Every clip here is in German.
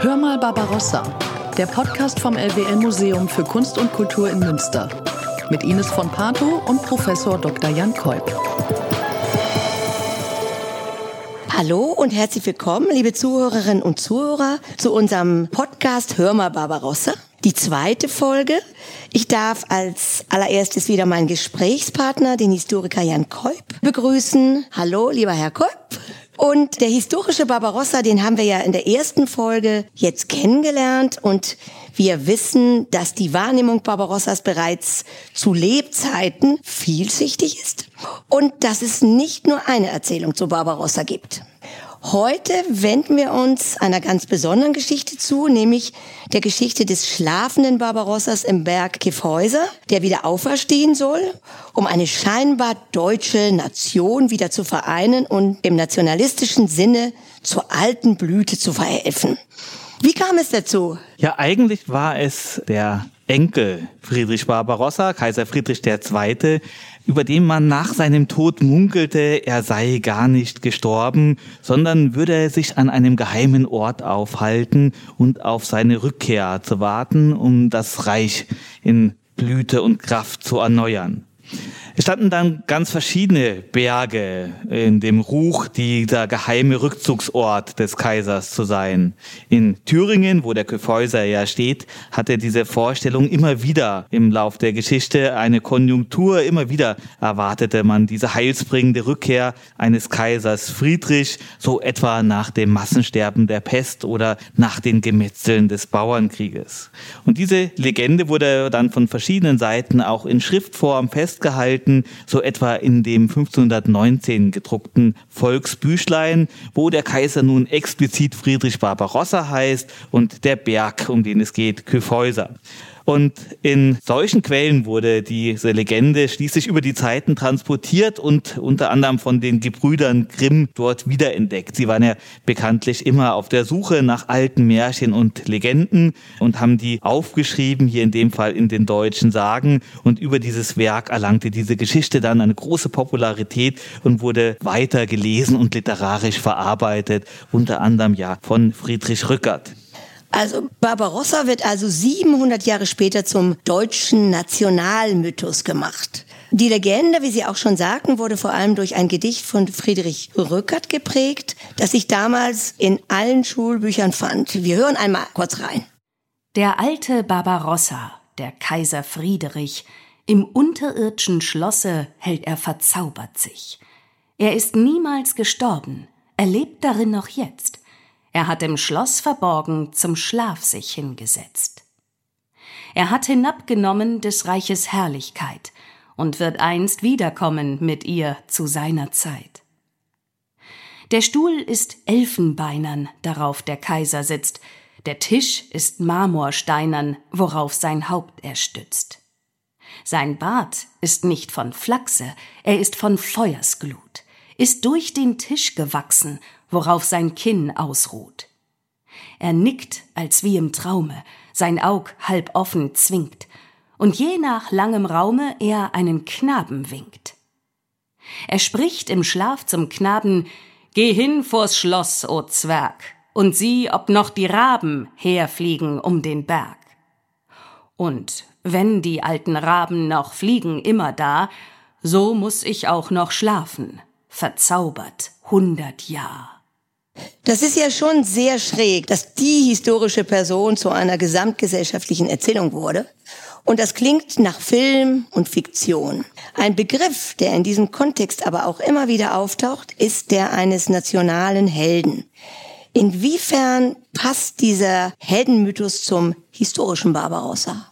Hör mal Barbarossa, der Podcast vom LWL Museum für Kunst und Kultur in Münster. Mit Ines von Pato und Professor Dr. Jan Kolb. Hallo und herzlich willkommen, liebe Zuhörerinnen und Zuhörer, zu unserem Podcast Hör mal Barbarossa. Die zweite Folge. Ich darf als allererstes wieder meinen Gesprächspartner, den Historiker Jan Kolb, begrüßen. Hallo, lieber Herr Kolb. Und der historische Barbarossa, den haben wir ja in der ersten Folge jetzt kennengelernt und wir wissen, dass die Wahrnehmung Barbarossas bereits zu Lebzeiten vielschichtig ist und dass es nicht nur eine Erzählung zu Barbarossa gibt. Heute wenden wir uns einer ganz besonderen Geschichte zu, nämlich der Geschichte des schlafenden Barbarossas im Berg Kiffhäuser, der wieder auferstehen soll, um eine scheinbar deutsche Nation wieder zu vereinen und im nationalistischen Sinne zur alten Blüte zu verhelfen. Wie kam es dazu? Ja, eigentlich war es der Enkel Friedrich Barbarossa, Kaiser Friedrich II., über den man nach seinem Tod munkelte, er sei gar nicht gestorben, sondern würde sich an einem geheimen Ort aufhalten und auf seine Rückkehr zu warten, um das Reich in Blüte und Kraft zu erneuern. Es standen dann ganz verschiedene Berge in dem Ruch, dieser geheime Rückzugsort des Kaisers zu sein. In Thüringen, wo der Kyffhäuser ja steht, hatte diese Vorstellung immer wieder im Lauf der Geschichte eine Konjunktur. Immer wieder erwartete man diese heilsbringende Rückkehr eines Kaisers Friedrich, so etwa nach dem Massensterben der Pest oder nach den Gemetzeln des Bauernkrieges. Und diese Legende wurde dann von verschiedenen Seiten auch in Schriftform festgehalten finden, so etwa in dem 1519 gedruckten Volksbüchlein, wo der Kaiser nun explizit Friedrich Barbarossa heißt und der Berg, um den es geht, Kyffhäuser. Und in solchen Quellen wurde diese Legende schließlich über die Zeiten transportiert und unter anderem von den Gebrüdern Grimm dort wiederentdeckt. Sie waren ja bekanntlich immer auf der Suche nach alten Märchen und Legenden und haben die aufgeschrieben, hier in dem Fall in den deutschen Sagen. Und über dieses Werk erlangte diese Geschichte dann eine große Popularität und wurde weiter gelesen und literarisch verarbeitet, unter anderem ja von Friedrich Rückert. Also Barbarossa wird also 700 Jahre später zum deutschen Nationalmythos gemacht. Die Legende, wie Sie auch schon sagten, wurde vor allem durch ein Gedicht von Friedrich Rückert geprägt, das sich damals in allen Schulbüchern fand. Wir hören einmal kurz rein. Der alte Barbarossa, der Kaiser Friedrich, im unterirdschen Schlosse hält er verzaubert sich. Er ist niemals gestorben, er lebt darin noch jetzt. Er hat im Schloss verborgen zum Schlaf sich hingesetzt. Er hat hinabgenommen des Reiches Herrlichkeit und wird einst wiederkommen mit ihr zu seiner Zeit. Der Stuhl ist elfenbeinern, darauf der Kaiser sitzt, der Tisch ist marmorsteinern, worauf sein Haupt er stützt. Sein Bart ist nicht von Flachse, er ist von Feuersglut, ist durch den Tisch gewachsen worauf sein Kinn ausruht. Er nickt, als wie im Traume, sein Aug halb offen zwingt, und je nach langem Raume er einen Knaben winkt. Er spricht im Schlaf zum Knaben, Geh hin vors Schloss, o Zwerg, und sieh, ob noch die Raben herfliegen um den Berg. Und wenn die alten Raben noch fliegen immer da, so muss ich auch noch schlafen, verzaubert hundert Jahr. Das ist ja schon sehr schräg, dass die historische Person zu einer gesamtgesellschaftlichen Erzählung wurde. Und das klingt nach Film und Fiktion. Ein Begriff, der in diesem Kontext aber auch immer wieder auftaucht, ist der eines nationalen Helden. Inwiefern passt dieser Heldenmythos zum historischen Barbarossa?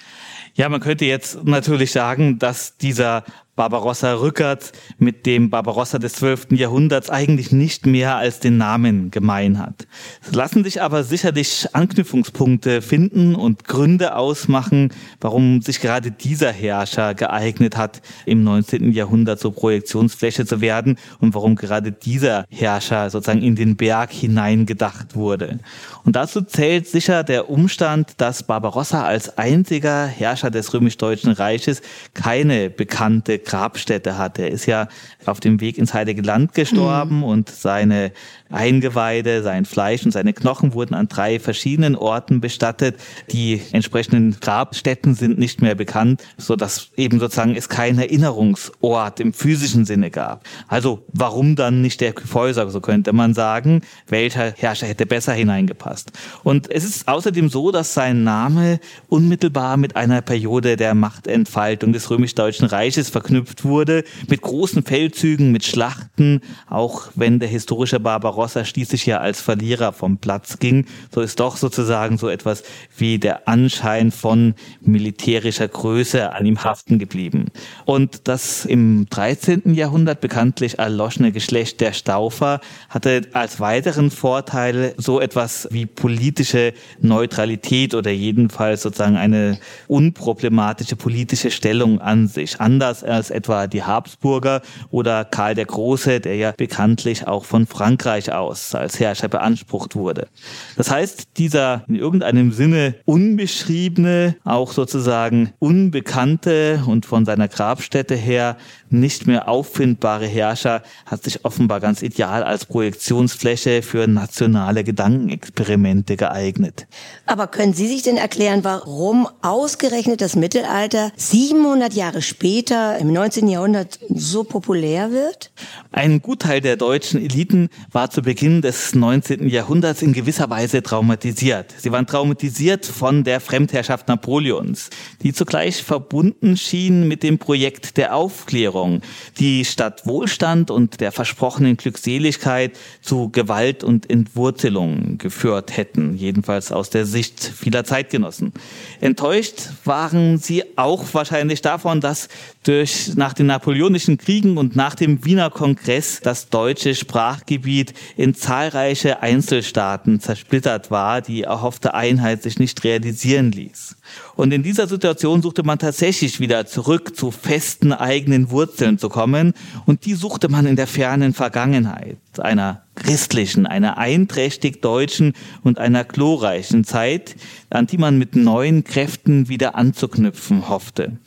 Ja, man könnte jetzt natürlich sagen, dass dieser Barbarossa Rückert mit dem Barbarossa des 12. Jahrhunderts eigentlich nicht mehr als den Namen gemein hat. Es lassen sich aber sicherlich Anknüpfungspunkte finden und Gründe ausmachen, warum sich gerade dieser Herrscher geeignet hat, im 19. Jahrhundert zur Projektionsfläche zu werden und warum gerade dieser Herrscher sozusagen in den Berg hineingedacht wurde. Und dazu zählt sicher der Umstand, dass Barbarossa als einziger Herrscher des römisch-deutschen Reiches keine bekannte Grabstätte hat. Er ist ja auf dem Weg ins Heilige Land gestorben mhm. und seine Eingeweide, sein Fleisch und seine Knochen wurden an drei verschiedenen Orten bestattet. Die entsprechenden Grabstätten sind nicht mehr bekannt, so dass eben sozusagen es keinen Erinnerungsort im physischen Sinne gab. Also warum dann nicht der Kyphäuser, so könnte man sagen, welcher Herrscher hätte besser hineingepasst. Und es ist außerdem so, dass sein Name unmittelbar mit einer Periode der Machtentfaltung des römisch-deutschen Reiches verknüpft wurde, mit großen Feldzügen, mit Schlachten, auch wenn der historische Barbarossa schließlich ja als Verlierer vom Platz ging, so ist doch sozusagen so etwas wie der Anschein von militärischer Größe an ihm haften geblieben. Und das im 13. Jahrhundert bekanntlich erloschene Geschlecht der Staufer hatte als weiteren Vorteil so etwas wie politische Neutralität oder jedenfalls sozusagen eine unproblematische politische Stellung an sich, anders als etwa die Habsburger oder Karl der Große, der ja bekanntlich auch von Frankreich aus als Herrscher beansprucht wurde. Das heißt, dieser in irgendeinem Sinne unbeschriebene, auch sozusagen unbekannte und von seiner Grabstätte her nicht mehr auffindbare Herrscher hat sich offenbar ganz ideal als Projektionsfläche für nationale Gedankenexperimente geeignet. Aber können Sie sich denn erklären, warum ausgerechnet das Mittelalter 700 Jahre später im 19. Jahrhundert so populär wird? Ein Gutteil der deutschen Eliten war zu Beginn des 19. Jahrhunderts in gewisser Weise traumatisiert. Sie waren traumatisiert von der Fremdherrschaft Napoleons, die zugleich verbunden schien mit dem Projekt der Aufklärung, die statt Wohlstand und der versprochenen Glückseligkeit zu Gewalt und Entwurzelung geführt hätten, jedenfalls aus der Sicht vieler Zeitgenossen. Enttäuscht waren sie auch wahrscheinlich davon, dass durch nach den napoleonischen Kriegen und nach dem Wiener Kongress das deutsche Sprachgebiet in zahlreiche Einzelstaaten zersplittert war, die erhoffte Einheit sich nicht realisieren ließ. Und in dieser Situation suchte man tatsächlich wieder zurück zu festen eigenen Wurzeln zu kommen. Und die suchte man in der fernen Vergangenheit, einer christlichen, einer einträchtig deutschen und einer glorreichen Zeit, an die man mit neuen Kräften wieder anzuknüpfen hoffte.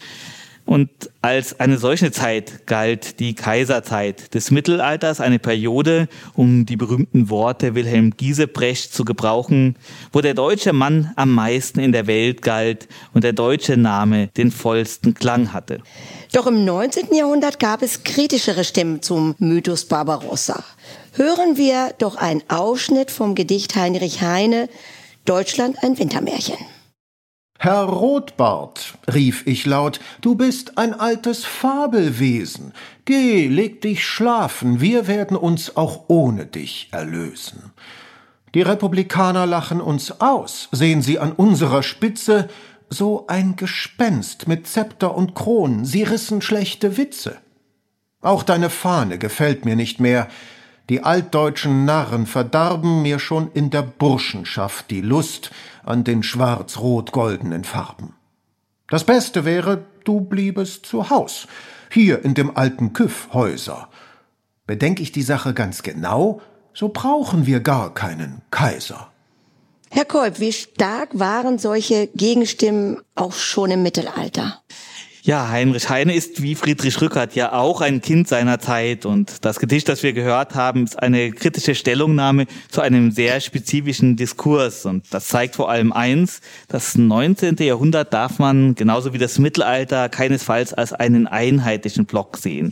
Und als eine solche Zeit galt die Kaiserzeit des Mittelalters, eine Periode, um die berühmten Worte Wilhelm Giesebrecht zu gebrauchen, wo der deutsche Mann am meisten in der Welt galt und der deutsche Name den vollsten Klang hatte. Doch im 19. Jahrhundert gab es kritischere Stimmen zum Mythos Barbarossa. Hören wir doch einen Ausschnitt vom Gedicht Heinrich Heine Deutschland ein Wintermärchen. Herr Rotbart, rief ich laut, du bist ein altes Fabelwesen. Geh, leg dich schlafen, wir werden uns auch ohne dich erlösen. Die Republikaner lachen uns aus, sehen sie an unserer Spitze so ein Gespenst mit Zepter und Kron, sie rissen schlechte Witze. Auch deine Fahne gefällt mir nicht mehr, die altdeutschen Narren verdarben mir schon in der Burschenschaft die Lust an den schwarz-rot-goldenen Farben. Das Beste wäre, du bliebest zu Haus, hier in dem alten Küffhäuser. Bedenk ich die Sache ganz genau, so brauchen wir gar keinen Kaiser. Herr Kolb, wie stark waren solche Gegenstimmen auch schon im Mittelalter? Ja, Heinrich Heine ist wie Friedrich Rückert ja auch ein Kind seiner Zeit und das Gedicht, das wir gehört haben, ist eine kritische Stellungnahme zu einem sehr spezifischen Diskurs und das zeigt vor allem eins, das 19. Jahrhundert darf man genauso wie das Mittelalter keinesfalls als einen einheitlichen Block sehen.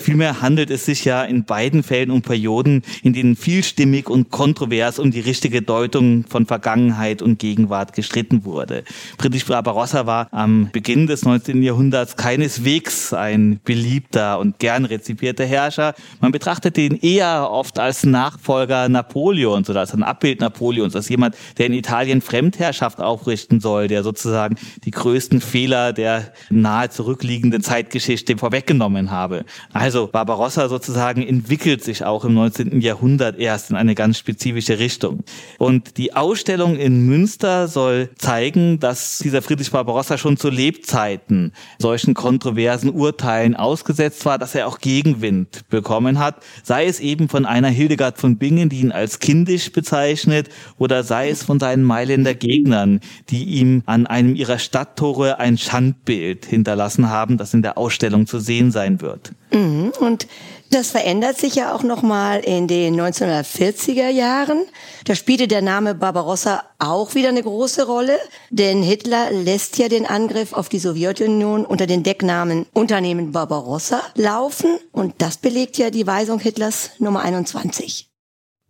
Vielmehr handelt es sich ja in beiden Fällen um Perioden, in denen vielstimmig und kontrovers um die richtige Deutung von Vergangenheit und Gegenwart gestritten wurde. Friedrich Barbarossa war am Beginn des 19. Jahrhunderts keineswegs ein beliebter und gern rezipierter Herrscher. Man betrachtete ihn eher oft als Nachfolger Napoleons oder als ein Abbild Napoleons, als jemand, der in Italien Fremdherrschaft aufrichten soll, der sozusagen die größten Fehler der nahe zurückliegenden Zeitgeschichte vorweggenommen habe. Also Barbarossa sozusagen entwickelt sich auch im 19. Jahrhundert erst in eine ganz spezifische Richtung. Und die Ausstellung in Münster soll zeigen, dass dieser Friedrich Barbarossa schon zu Lebzeiten solchen kontroversen Urteilen ausgesetzt war, dass er auch Gegenwind bekommen hat, sei es eben von einer Hildegard von Bingen, die ihn als kindisch bezeichnet, oder sei es von seinen Mailänder Gegnern, die ihm an einem ihrer Stadttore ein Schandbild hinterlassen haben, das in der Ausstellung zu sehen sein wird. Mhm. Und das verändert sich ja auch nochmal in den 1940er Jahren. Da spielte der Name Barbarossa auch wieder eine große Rolle, denn Hitler lässt ja den Angriff auf die Sowjetunion unter den Decknamen Unternehmen Barbarossa laufen und das belegt ja die Weisung Hitlers Nummer 21.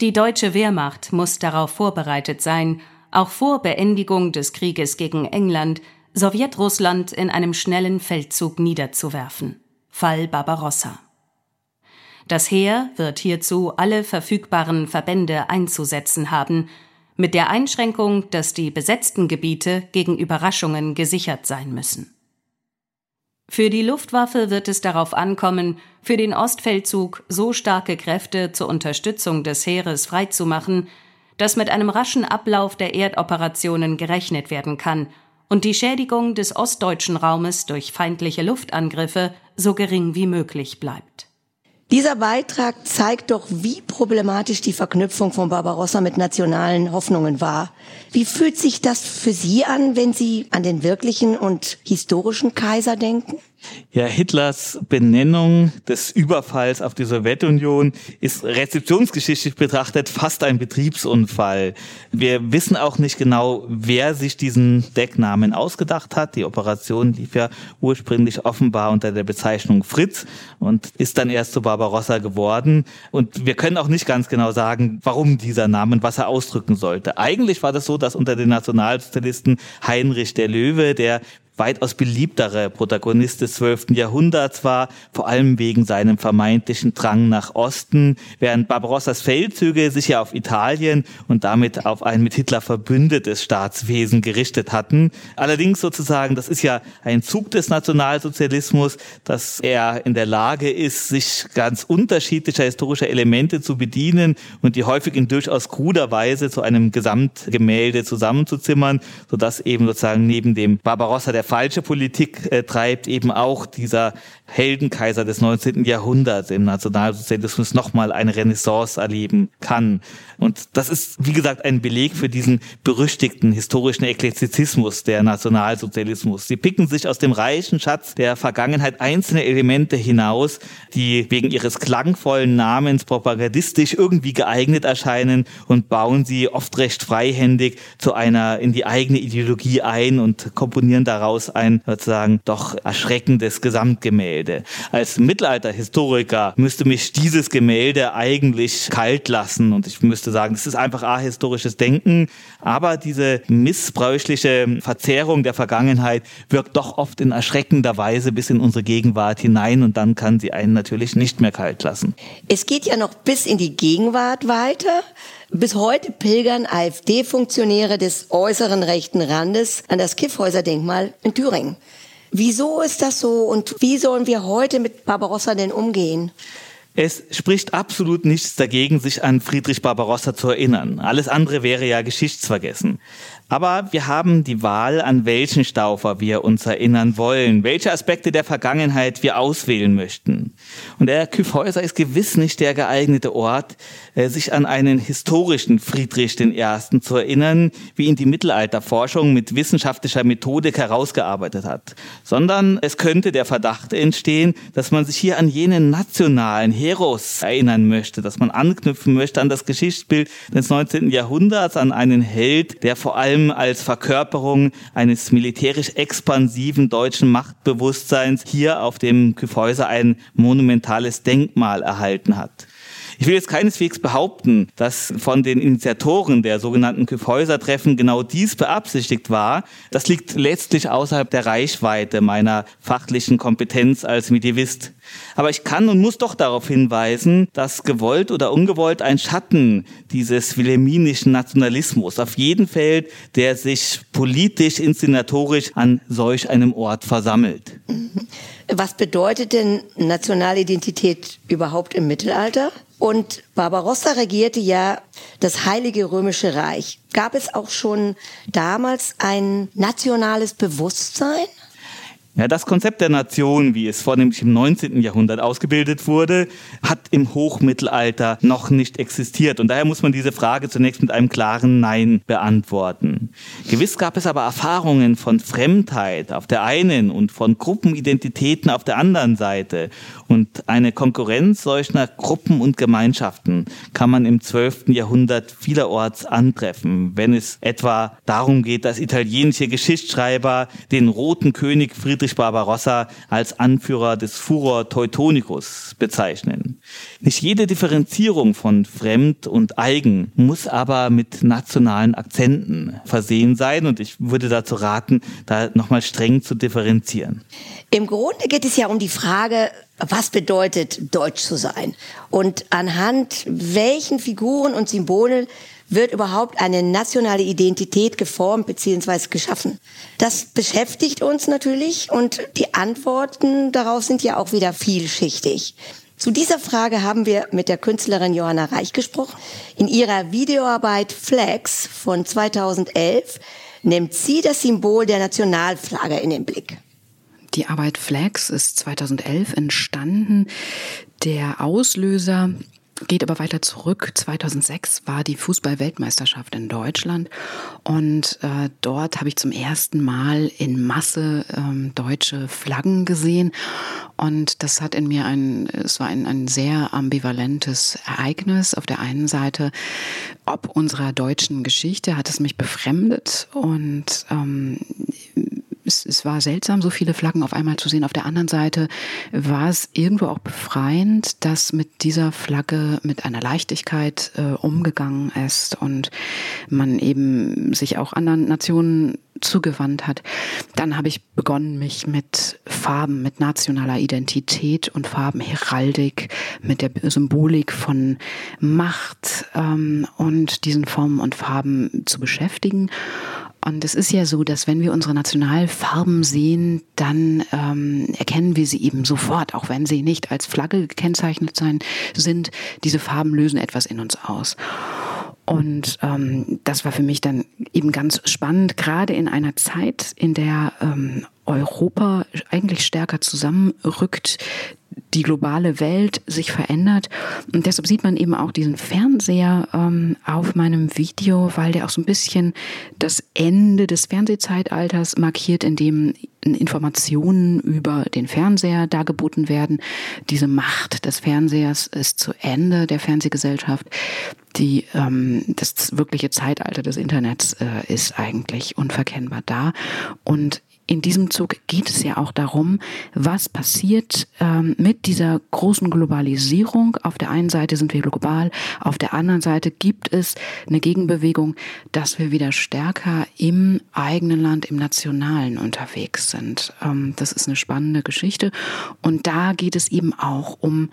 Die deutsche Wehrmacht muss darauf vorbereitet sein, auch vor Beendigung des Krieges gegen England Sowjetrussland in einem schnellen Feldzug niederzuwerfen. Fall Barbarossa. Das Heer wird hierzu alle verfügbaren Verbände einzusetzen haben, mit der Einschränkung, dass die besetzten Gebiete gegen Überraschungen gesichert sein müssen. Für die Luftwaffe wird es darauf ankommen, für den Ostfeldzug so starke Kräfte zur Unterstützung des Heeres freizumachen, dass mit einem raschen Ablauf der Erdoperationen gerechnet werden kann und die Schädigung des ostdeutschen Raumes durch feindliche Luftangriffe so gering wie möglich bleibt. Dieser Beitrag zeigt doch, wie problematisch die Verknüpfung von Barbarossa mit nationalen Hoffnungen war. Wie fühlt sich das für Sie an, wenn Sie an den wirklichen und historischen Kaiser denken? Ja, Hitlers Benennung des Überfalls auf die Sowjetunion ist rezeptionsgeschichtlich betrachtet fast ein Betriebsunfall. Wir wissen auch nicht genau, wer sich diesen Decknamen ausgedacht hat. Die Operation lief ja ursprünglich offenbar unter der Bezeichnung Fritz und ist dann erst zu Barbarossa geworden. Und wir können auch nicht ganz genau sagen, warum dieser Name und was er ausdrücken sollte. Eigentlich war das so, dass unter den Nationalsozialisten Heinrich der Löwe, der weitaus beliebtere Protagonist des 12. Jahrhunderts war, vor allem wegen seinem vermeintlichen Drang nach Osten, während Barbarossas Feldzüge sich ja auf Italien und damit auf ein mit Hitler verbündetes Staatswesen gerichtet hatten. Allerdings sozusagen, das ist ja ein Zug des Nationalsozialismus, dass er in der Lage ist, sich ganz unterschiedlicher historischer Elemente zu bedienen und die häufig in durchaus kruder Weise zu einem Gesamtgemälde zusammenzuzimmern, sodass eben sozusagen neben dem Barbarossa der falsche Politik äh, treibt, eben auch dieser Heldenkaiser des 19. Jahrhunderts im Nationalsozialismus nochmal eine Renaissance erleben kann. Und das ist, wie gesagt, ein Beleg für diesen berüchtigten historischen Eklektizismus der Nationalsozialismus. Sie picken sich aus dem reichen Schatz der Vergangenheit einzelne Elemente hinaus, die wegen ihres klangvollen Namens propagandistisch irgendwie geeignet erscheinen und bauen sie oft recht freihändig zu einer in die eigene Ideologie ein und komponieren daraus ein sozusagen doch erschreckendes Gesamtgemälde. Als Mittelalterhistoriker müsste mich dieses Gemälde eigentlich kalt lassen und ich müsste sagen, das ist einfach ahistorisches Denken, aber diese missbräuchliche Verzerrung der Vergangenheit wirkt doch oft in erschreckender Weise bis in unsere Gegenwart hinein und dann kann sie einen natürlich nicht mehr kalt lassen. Es geht ja noch bis in die Gegenwart weiter. Bis heute pilgern AfD-Funktionäre des äußeren rechten Randes an das Kiffhäuser-Denkmal in Thüringen. Wieso ist das so und wie sollen wir heute mit Barbarossa denn umgehen? Es spricht absolut nichts dagegen, sich an Friedrich Barbarossa zu erinnern. Alles andere wäre ja geschichtsvergessen. Aber wir haben die Wahl, an welchen Staufer wir uns erinnern wollen, welche Aspekte der Vergangenheit wir auswählen möchten. Und der Kyffhäuser ist gewiss nicht der geeignete Ort, äh, sich an einen historischen Friedrich I. zu erinnern, wie ihn die Mittelalterforschung mit wissenschaftlicher Methodik herausgearbeitet hat, sondern es könnte der Verdacht entstehen, dass man sich hier an jenen nationalen Heros erinnern möchte, dass man anknüpfen möchte an das Geschichtsbild des 19. Jahrhunderts, an einen Held, der vor allem allem als Verkörperung eines militärisch expansiven deutschen Machtbewusstseins hier auf dem Kyffhäuser ein monumentales Denkmal erhalten hat. Ich will jetzt keineswegs behaupten, dass von den Initiatoren der sogenannten Kyffhäuser-Treffen genau dies beabsichtigt war. Das liegt letztlich außerhalb der Reichweite meiner fachlichen Kompetenz als Medievist. Aber ich kann und muss doch darauf hinweisen, dass gewollt oder ungewollt ein Schatten dieses wilhelminischen Nationalismus auf jeden fällt, der sich politisch, inszenatorisch an solch einem Ort versammelt. Was bedeutet denn Nationalidentität überhaupt im Mittelalter? Und Barbarossa regierte ja das Heilige Römische Reich. Gab es auch schon damals ein nationales Bewusstsein? Ja, das Konzept der Nation, wie es vornehmlich im 19. Jahrhundert ausgebildet wurde, hat im Hochmittelalter noch nicht existiert. Und daher muss man diese Frage zunächst mit einem klaren Nein beantworten. Gewiss gab es aber Erfahrungen von Fremdheit auf der einen und von Gruppenidentitäten auf der anderen Seite. Und eine Konkurrenz solcher Gruppen und Gemeinschaften kann man im 12. Jahrhundert vielerorts antreffen, wenn es etwa darum geht, dass italienische Geschichtsschreiber den roten König Friedrich Barbarossa als Anführer des Furor Teutonicus bezeichnen. Nicht jede Differenzierung von Fremd und Eigen muss aber mit nationalen Akzenten versehen sein und ich würde dazu raten, da nochmal streng zu differenzieren. Im Grunde geht es ja um die Frage, was bedeutet deutsch zu sein und anhand welchen Figuren und Symbolen wird überhaupt eine nationale Identität geformt bzw. geschaffen? Das beschäftigt uns natürlich und die Antworten darauf sind ja auch wieder vielschichtig. Zu dieser Frage haben wir mit der Künstlerin Johanna Reich gesprochen. In ihrer Videoarbeit Flags von 2011 nimmt sie das Symbol der Nationalflagge in den Blick. Die Arbeit Flags ist 2011 entstanden. Der Auslöser geht aber weiter zurück. 2006 war die Fußball-Weltmeisterschaft in Deutschland und äh, dort habe ich zum ersten Mal in Masse ähm, deutsche Flaggen gesehen und das hat in mir ein, es war ein, ein sehr ambivalentes Ereignis. Auf der einen Seite, ob unserer deutschen Geschichte hat es mich befremdet und ähm, es, es war seltsam, so viele Flaggen auf einmal zu sehen. Auf der anderen Seite war es irgendwo auch befreiend, dass mit dieser Flagge mit einer Leichtigkeit äh, umgegangen ist und man eben sich auch anderen Nationen zugewandt hat. Dann habe ich begonnen, mich mit Farben, mit nationaler Identität und Farbenheraldik, mit der Symbolik von Macht ähm, und diesen Formen und Farben zu beschäftigen. Und es ist ja so, dass wenn wir unsere Nationalfarben sehen, dann ähm, erkennen wir sie eben sofort, auch wenn sie nicht als Flagge gekennzeichnet sein, sind. Diese Farben lösen etwas in uns aus. Und ähm, das war für mich dann eben ganz spannend, gerade in einer Zeit, in der ähm, Europa eigentlich stärker zusammenrückt, die globale Welt sich verändert. Und deshalb sieht man eben auch diesen Fernseher ähm, auf meinem Video, weil der auch so ein bisschen das Ende des Fernsehzeitalters markiert, in dem Informationen über den Fernseher dargeboten werden. Diese Macht des Fernsehers ist zu Ende der Fernsehgesellschaft. Die, ähm, das wirkliche Zeitalter des Internets äh, ist eigentlich unverkennbar da. Und in diesem Zug geht es ja auch darum, was passiert ähm, mit dieser großen Globalisierung. Auf der einen Seite sind wir global, auf der anderen Seite gibt es eine Gegenbewegung, dass wir wieder stärker im eigenen Land, im Nationalen unterwegs sind. Ähm, das ist eine spannende Geschichte. Und da geht es eben auch um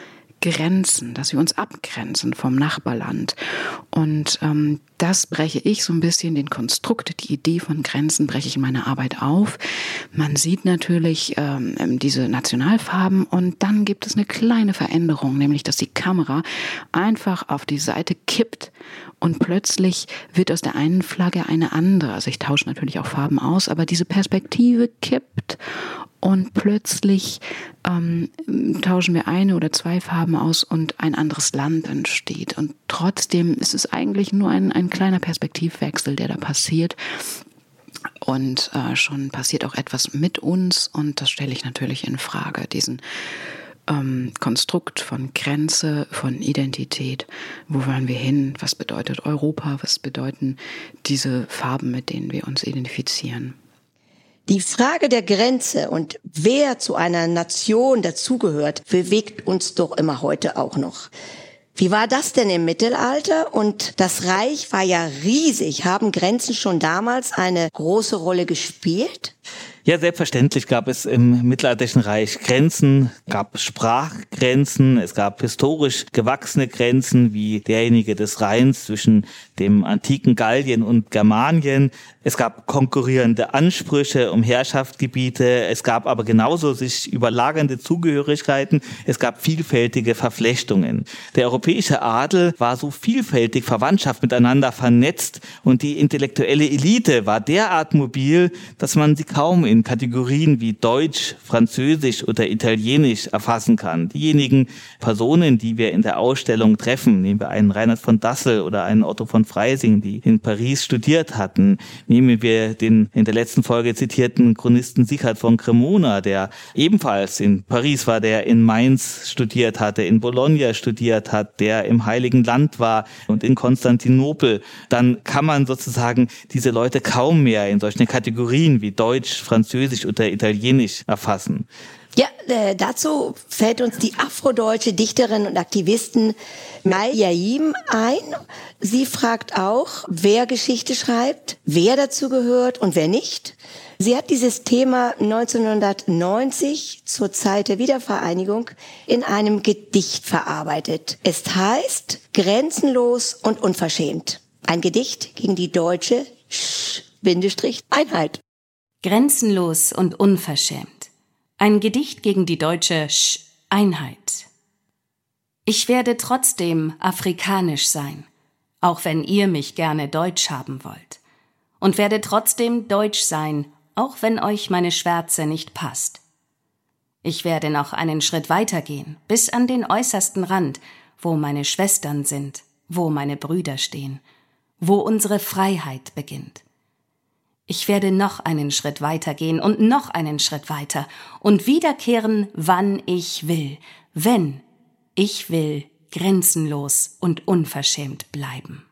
Grenzen, dass wir uns abgrenzen vom Nachbarland. Und ähm, das breche ich so ein bisschen, den Konstrukt, die Idee von Grenzen breche ich in meiner Arbeit auf. Man sieht natürlich ähm, diese Nationalfarben und dann gibt es eine kleine Veränderung, nämlich dass die Kamera einfach auf die Seite kippt und plötzlich wird aus der einen Flagge eine andere. Also ich tausche natürlich auch Farben aus, aber diese Perspektive kippt und plötzlich ähm, tauschen wir eine oder zwei Farben aus und ein anderes Land entsteht. Und trotzdem ist es eigentlich nur ein, ein kleiner Perspektivwechsel, der da passiert. Und äh, schon passiert auch etwas mit uns und das stelle ich natürlich in Frage, diesen ähm, Konstrukt von Grenze, von Identität. Wo wollen wir hin? Was bedeutet Europa? Was bedeuten diese Farben, mit denen wir uns identifizieren? Die Frage der Grenze und wer zu einer Nation dazugehört, bewegt uns doch immer heute auch noch. Wie war das denn im Mittelalter? Und das Reich war ja riesig. Haben Grenzen schon damals eine große Rolle gespielt? Ja, selbstverständlich gab es im Mittelalterlichen Reich Grenzen, gab Sprachgrenzen, es gab historisch gewachsene Grenzen wie derjenige des Rheins zwischen dem antiken Gallien und Germanien. Es gab konkurrierende Ansprüche um Herrschaftsgebiete, es gab aber genauso sich überlagernde Zugehörigkeiten, es gab vielfältige Verflechtungen. Der europäische Adel war so vielfältig Verwandtschaft miteinander vernetzt und die intellektuelle Elite war derart mobil, dass man sie kaum in Kategorien wie Deutsch, Französisch oder Italienisch erfassen kann. Diejenigen Personen, die wir in der Ausstellung treffen, nehmen wir einen Reinhard von Dassel oder einen Otto von Freising, die in Paris studiert hatten, nehmen wir den in der letzten Folge zitierten Chronisten Sichard von Cremona, der ebenfalls in Paris war, der in Mainz studiert hatte, in Bologna studiert hat, der im Heiligen Land war und in Konstantinopel, dann kann man sozusagen diese Leute kaum mehr in solchen Kategorien wie Deutsch, Französisch oder Italienisch erfassen. Ja, äh, dazu fällt uns die afrodeutsche Dichterin und Aktivistin Mai Yaim ein. Sie fragt auch, wer Geschichte schreibt, wer dazu gehört und wer nicht. Sie hat dieses Thema 1990 zur Zeit der Wiedervereinigung in einem Gedicht verarbeitet. Es heißt Grenzenlos und unverschämt. Ein Gedicht gegen die deutsche Sch Einheit. Grenzenlos und unverschämt. Ein Gedicht gegen die deutsche Sch Einheit. Ich werde trotzdem afrikanisch sein, auch wenn ihr mich gerne deutsch haben wollt. Und werde trotzdem deutsch sein, auch wenn euch meine Schwärze nicht passt. Ich werde noch einen Schritt weitergehen, bis an den äußersten Rand, wo meine Schwestern sind, wo meine Brüder stehen, wo unsere Freiheit beginnt. Ich werde noch einen Schritt weiter gehen und noch einen Schritt weiter und wiederkehren, wann ich will, wenn ich will grenzenlos und unverschämt bleiben.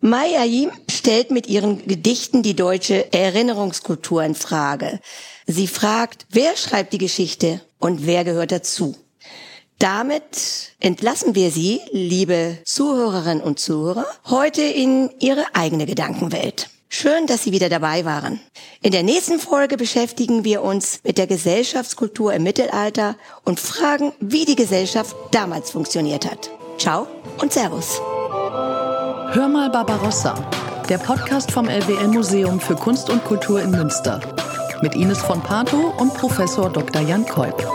Maya Yim stellt mit ihren Gedichten die deutsche Erinnerungskultur in Frage. Sie fragt, wer schreibt die Geschichte und wer gehört dazu? Damit entlassen wir Sie, liebe Zuhörerinnen und Zuhörer, heute in Ihre eigene Gedankenwelt. Schön, dass Sie wieder dabei waren. In der nächsten Folge beschäftigen wir uns mit der Gesellschaftskultur im Mittelalter und fragen, wie die Gesellschaft damals funktioniert hat. Ciao und Servus. Hör mal Barbarossa, der Podcast vom LWL Museum für Kunst und Kultur in Münster. Mit Ines von Pato und Professor Dr. Jan Kolb.